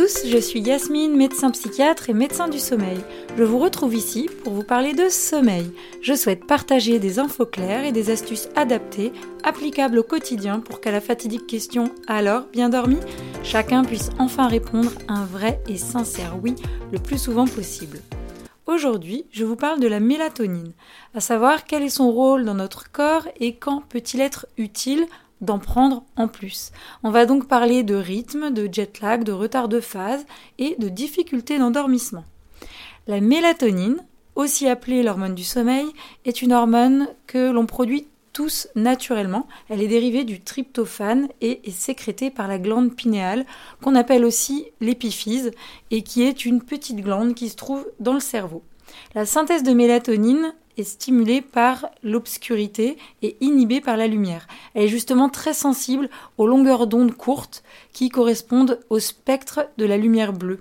tous, je suis Yasmine, médecin psychiatre et médecin du sommeil. Je vous retrouve ici pour vous parler de sommeil. Je souhaite partager des infos claires et des astuces adaptées, applicables au quotidien pour qu'à la fatidique question Alors, bien dormi? chacun puisse enfin répondre un vrai et sincère oui le plus souvent possible. Aujourd'hui, je vous parle de la mélatonine, à savoir quel est son rôle dans notre corps et quand peut-il être utile d'en prendre en plus. On va donc parler de rythme, de jet lag, de retard de phase et de difficultés d'endormissement. La mélatonine, aussi appelée l'hormone du sommeil, est une hormone que l'on produit tous naturellement. Elle est dérivée du tryptophane et est sécrétée par la glande pinéale, qu'on appelle aussi l'épiphyse, et qui est une petite glande qui se trouve dans le cerveau. La synthèse de mélatonine est stimulée par l'obscurité et inhibée par la lumière. Elle est justement très sensible aux longueurs d'onde courtes qui correspondent au spectre de la lumière bleue.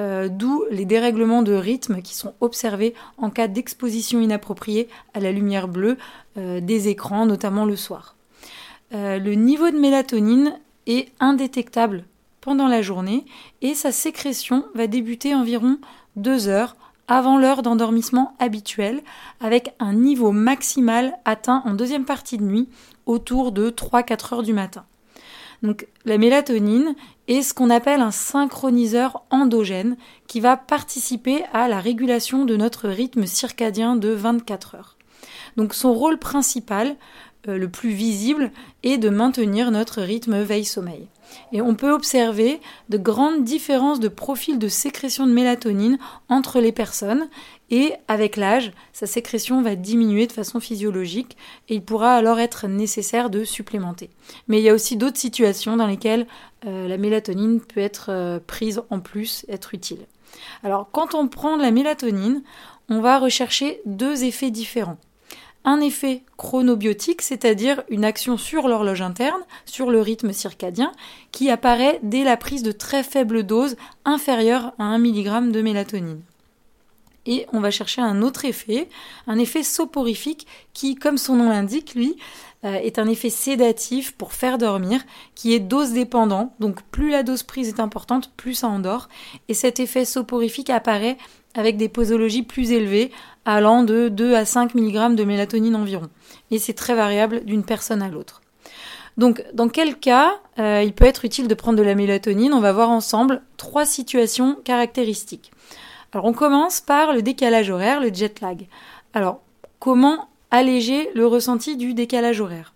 Euh, d'où les dérèglements de rythme qui sont observés en cas d'exposition inappropriée à la lumière bleue euh, des écrans, notamment le soir. Euh, le niveau de mélatonine est indétectable pendant la journée et sa sécrétion va débuter environ deux heures avant l'heure d'endormissement habituelle, avec un niveau maximal atteint en deuxième partie de nuit, autour de 3-4 heures du matin. Donc la mélatonine est ce qu'on appelle un synchroniseur endogène qui va participer à la régulation de notre rythme circadien de 24 heures. Donc son rôle principal, euh, le plus visible, est de maintenir notre rythme veille-sommeil. Et on peut observer de grandes différences de profil de sécrétion de mélatonine entre les personnes et avec l'âge, sa sécrétion va diminuer de façon physiologique et il pourra alors être nécessaire de supplémenter. Mais il y a aussi d'autres situations dans lesquelles euh, la mélatonine peut être euh, prise en plus, être utile. Alors quand on prend de la mélatonine, on va rechercher deux effets différents un effet chronobiotique, c'est-à-dire une action sur l'horloge interne, sur le rythme circadien, qui apparaît dès la prise de très faibles doses inférieures à 1 mg de mélatonine. Et on va chercher un autre effet, un effet soporifique qui, comme son nom l'indique, lui, euh, est un effet sédatif pour faire dormir, qui est dose dépendant. Donc plus la dose prise est importante, plus ça endort. Et cet effet soporifique apparaît avec des posologies plus élevées, allant de 2 à 5 mg de mélatonine environ. Et c'est très variable d'une personne à l'autre. Donc, dans quel cas euh, il peut être utile de prendre de la mélatonine? On va voir ensemble trois situations caractéristiques. Alors, on commence par le décalage horaire, le jet lag. Alors, comment alléger le ressenti du décalage horaire?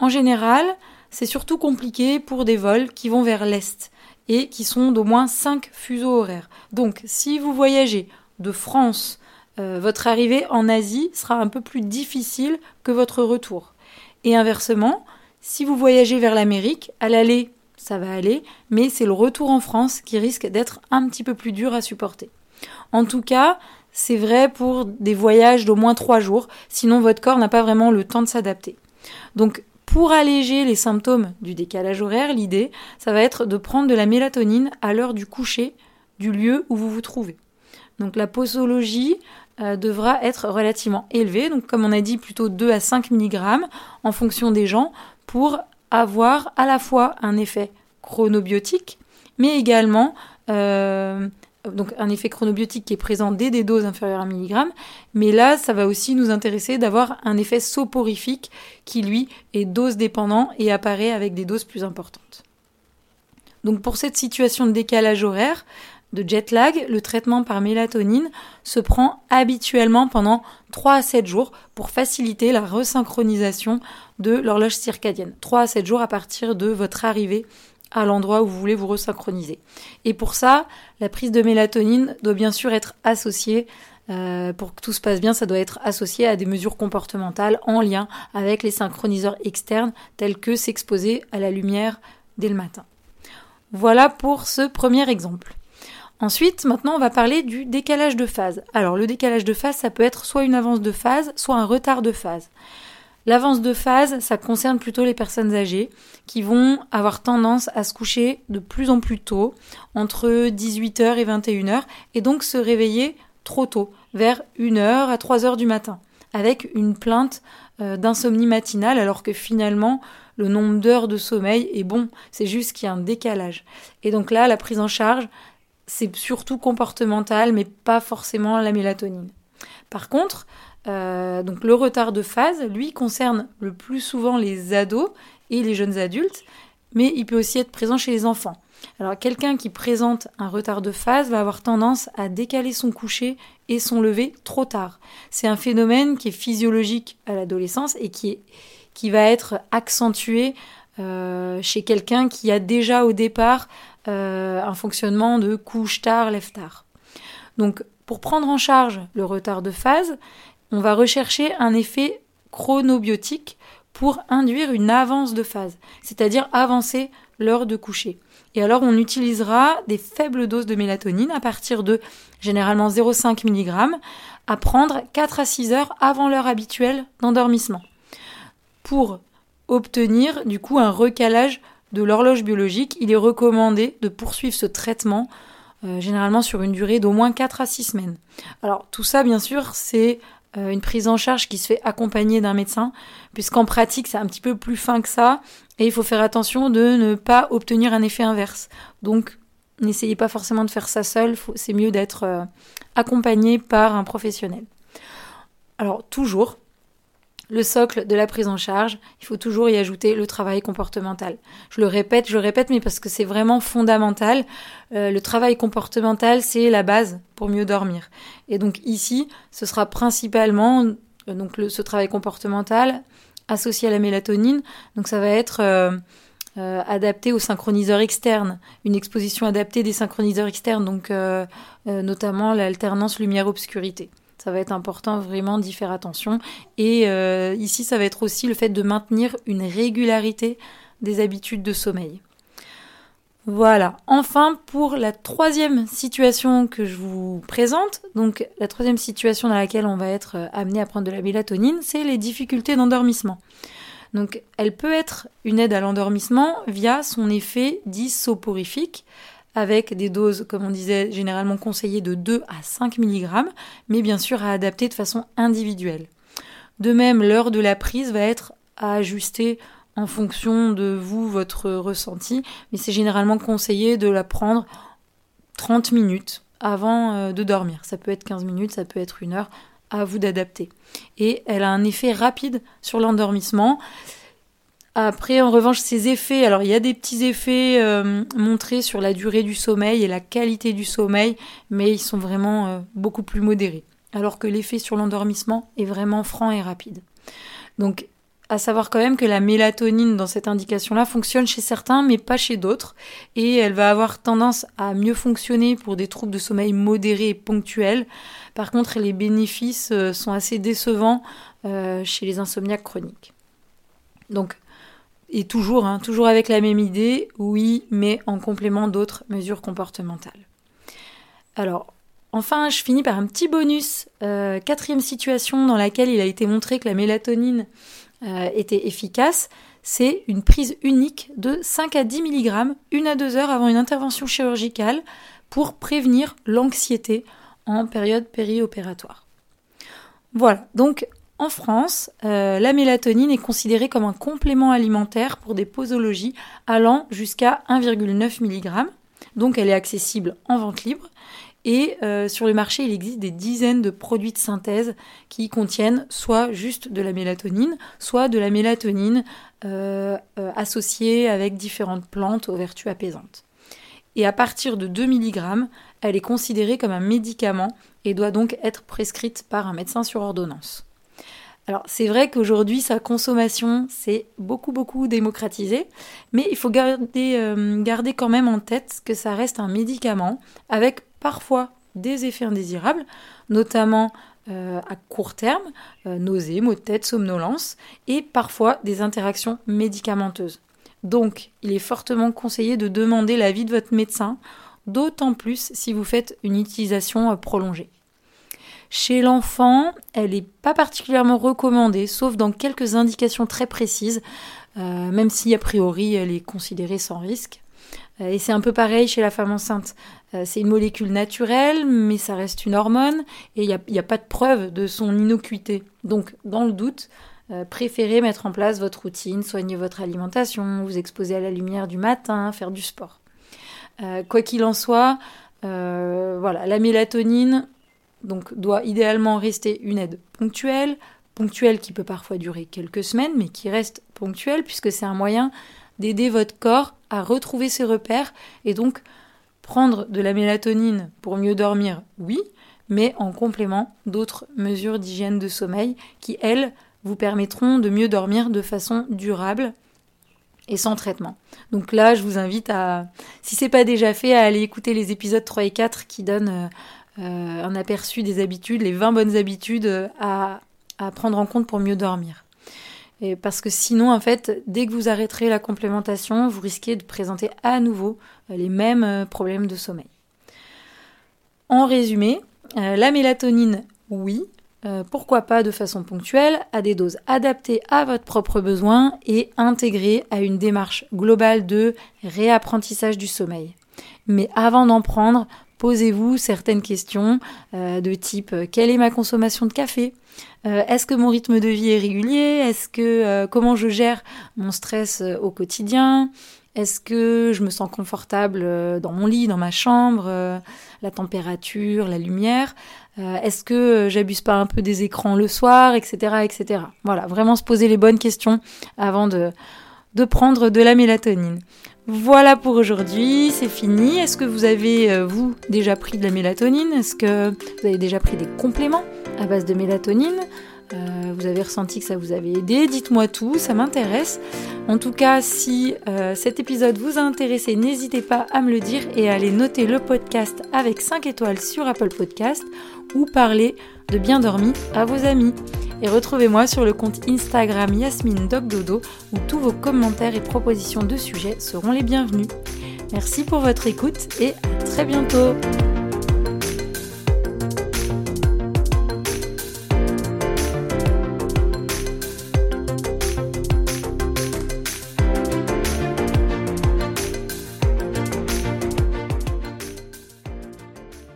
En général, c'est surtout compliqué pour des vols qui vont vers l'est et qui sont d'au moins 5 fuseaux horaires. Donc si vous voyagez de France, euh, votre arrivée en Asie sera un peu plus difficile que votre retour. Et inversement, si vous voyagez vers l'Amérique, à l'aller, ça va aller, mais c'est le retour en France qui risque d'être un petit peu plus dur à supporter. En tout cas, c'est vrai pour des voyages d'au moins 3 jours, sinon votre corps n'a pas vraiment le temps de s'adapter. Donc pour alléger les symptômes du décalage horaire, l'idée, ça va être de prendre de la mélatonine à l'heure du coucher du lieu où vous vous trouvez. Donc la posologie euh, devra être relativement élevée, donc comme on a dit plutôt 2 à 5 mg en fonction des gens, pour avoir à la fois un effet chronobiotique, mais également euh, donc un effet chronobiotique qui est présent dès des doses inférieures à 1 mg, mais là, ça va aussi nous intéresser d'avoir un effet soporifique qui, lui, est dose dépendant et apparaît avec des doses plus importantes. Donc pour cette situation de décalage horaire, de jet lag, le traitement par mélatonine se prend habituellement pendant 3 à 7 jours pour faciliter la resynchronisation de l'horloge circadienne. 3 à 7 jours à partir de votre arrivée à l'endroit où vous voulez vous resynchroniser. Et pour ça, la prise de mélatonine doit bien sûr être associée, euh, pour que tout se passe bien, ça doit être associé à des mesures comportementales en lien avec les synchroniseurs externes tels que s'exposer à la lumière dès le matin. Voilà pour ce premier exemple. Ensuite, maintenant, on va parler du décalage de phase. Alors, le décalage de phase, ça peut être soit une avance de phase, soit un retard de phase. L'avance de phase, ça concerne plutôt les personnes âgées qui vont avoir tendance à se coucher de plus en plus tôt, entre 18h et 21h, et donc se réveiller trop tôt, vers 1h à 3h du matin. avec une plainte euh, d'insomnie matinale alors que finalement le nombre d'heures de sommeil est bon, c'est juste qu'il y a un décalage. Et donc là, la prise en charge, c'est surtout comportemental, mais pas forcément la mélatonine. Par contre, euh, donc le retard de phase, lui, concerne le plus souvent les ados et les jeunes adultes, mais il peut aussi être présent chez les enfants. Alors quelqu'un qui présente un retard de phase va avoir tendance à décaler son coucher et son lever trop tard. C'est un phénomène qui est physiologique à l'adolescence et qui, va être accentué euh, chez quelqu'un qui a déjà au départ euh, un fonctionnement de couche tard, lève tard. Donc pour prendre en charge le retard de phase, on va rechercher un effet chronobiotique pour induire une avance de phase, c'est-à-dire avancer l'heure de coucher. Et alors on utilisera des faibles doses de mélatonine à partir de généralement 0,5 mg à prendre 4 à 6 heures avant l'heure habituelle d'endormissement pour obtenir du coup un recalage de l'horloge biologique. Il est recommandé de poursuivre ce traitement euh, généralement sur une durée d'au moins 4 à 6 semaines. Alors tout ça bien sûr c'est euh, une prise en charge qui se fait accompagner d'un médecin, puisqu'en pratique c'est un petit peu plus fin que ça, et il faut faire attention de ne pas obtenir un effet inverse. Donc n'essayez pas forcément de faire ça seul, c'est mieux d'être euh, accompagné par un professionnel. Alors toujours, le socle de la prise en charge, il faut toujours y ajouter le travail comportemental. Je le répète, je le répète, mais parce que c'est vraiment fondamental. Euh, le travail comportemental, c'est la base pour mieux dormir. Et donc ici, ce sera principalement euh, donc ce travail comportemental associé à la mélatonine. Donc ça va être euh, adapté aux synchroniseurs externes, une exposition adaptée des synchroniseurs externes, donc notamment l'alternance lumière-obscurité. Ça va être important vraiment d'y faire attention. Et euh, ici, ça va être aussi le fait de maintenir une régularité des habitudes de sommeil. Voilà. Enfin, pour la troisième situation que je vous présente, donc la troisième situation dans laquelle on va être euh, amené à prendre de la mélatonine, c'est les difficultés d'endormissement. Donc, elle peut être une aide à l'endormissement via son effet dit soporifique, avec des doses, comme on disait, généralement conseillées de 2 à 5 mg, mais bien sûr à adapter de façon individuelle. De même, l'heure de la prise va être à ajuster en fonction de vous, votre ressenti, mais c'est généralement conseillé de la prendre 30 minutes avant euh, de dormir. Ça peut être 15 minutes, ça peut être une heure, à vous d'adapter. Et elle a un effet rapide sur l'endormissement. Après, en revanche, ces effets, alors il y a des petits effets euh, montrés sur la durée du sommeil et la qualité du sommeil, mais ils sont vraiment euh, beaucoup plus modérés. Alors que l'effet sur l'endormissement est vraiment franc et rapide. Donc, à savoir quand même que la mélatonine dans cette indication-là fonctionne chez certains, mais pas chez d'autres, et elle va avoir tendance à mieux fonctionner pour des troubles de sommeil modérés et ponctuels. Par contre, les bénéfices euh, sont assez décevants chez les insomniaques chroniques. Donc, et toujours, hein, toujours avec la même idée, oui, mais en complément d'autres mesures comportementales. Alors, enfin, je finis par un petit bonus. Euh, quatrième situation dans laquelle il a été montré que la mélatonine euh, était efficace, c'est une prise unique de 5 à 10 mg, une à deux heures avant une intervention chirurgicale pour prévenir l'anxiété en période périopératoire. Voilà, donc en France, euh, la mélatonine est considérée comme un complément alimentaire pour des posologies allant jusqu'à 1,9 mg. Donc elle est accessible en vente libre. Et euh, sur le marché, il existe des dizaines de produits de synthèse qui contiennent soit juste de la mélatonine, soit de la mélatonine euh, associée avec différentes plantes aux vertus apaisantes. Et à partir de 2 mg, elle est considérée comme un médicament et doit donc être prescrite par un médecin sur ordonnance. Alors c'est vrai qu'aujourd'hui sa consommation s'est beaucoup beaucoup démocratisée, mais il faut garder, euh, garder quand même en tête que ça reste un médicament avec parfois des effets indésirables, notamment euh, à court terme, euh, nausées, maux de tête, somnolence, et parfois des interactions médicamenteuses. Donc il est fortement conseillé de demander l'avis de votre médecin, d'autant plus si vous faites une utilisation prolongée. Chez l'enfant, elle n'est pas particulièrement recommandée, sauf dans quelques indications très précises, euh, même si a priori elle est considérée sans risque. et c'est un peu pareil chez la femme enceinte. c'est une molécule naturelle, mais ça reste une hormone et il n'y a, a, pas de preuve de son innocuité. Donc, dans le doute, préférez mettre en place votre routine, soigner votre alimentation, vous exposer à la lumière du matin, faire du sport. quoi qu'il en soit, voilà, la mélatonine, donc doit idéalement rester une aide ponctuelle, ponctuelle qui peut parfois durer quelques semaines, mais qui reste ponctuelle puisque c'est un moyen d'aider votre corps à retrouver ses repères et donc prendre de la mélatonine pour mieux dormir, oui, mais en complément d'autres mesures d'hygiène de sommeil qui, elles, vous permettront de mieux dormir de façon durable et sans traitement. Donc là, je vous invite à, si c'est pas déjà fait, à aller écouter les épisodes 3 et 4 qui donnent euh, un aperçu des habitudes, les 20 bonnes habitudes euh, à, prendre en compte pour mieux dormir. Et parce que sinon, en fait, dès que vous arrêterez la complémentation, vous risquez de présenter à nouveau euh, les mêmes problèmes de sommeil. En résumé, la mélatonine, oui, pourquoi pas de façon ponctuelle, à des doses adaptées à votre propre besoin et intégrées à une démarche globale de réapprentissage du sommeil. Mais avant d'en prendre, posez-vous certaines questions euh, de type euh, quelle est ma consommation de café? Euh, Est-ce que mon rythme de vie est régulier? Est-ce que comment je gère mon stress au quotidien? Est-ce que je me sens confortable dans mon lit, dans ma chambre La température, la lumière? Est-ce que j'abuse pas un peu des écrans le soir, etc., etc. Voilà, vraiment se poser les bonnes questions avant de de prendre de la mélatonine. Voilà pour aujourd'hui, c'est fini. Est-ce que vous avez, euh, vous, déjà pris de la mélatonine? Est-ce que vous avez déjà pris des compléments à base de mélatonine? Euh, vous avez ressenti que ça vous avait aidé, dites-moi tout, ça m'intéresse. En tout cas, si euh, cet épisode vous a intéressé, n'hésitez pas à me le dire et à aller noter le podcast avec 5 étoiles sur Apple Podcast ou parler de bien dormi à vos amis. Et retrouvez-moi sur le compte Instagram Yasmine Dogdodo où tous vos commentaires et propositions de sujets seront les bienvenus. Merci pour votre écoute et à très bientôt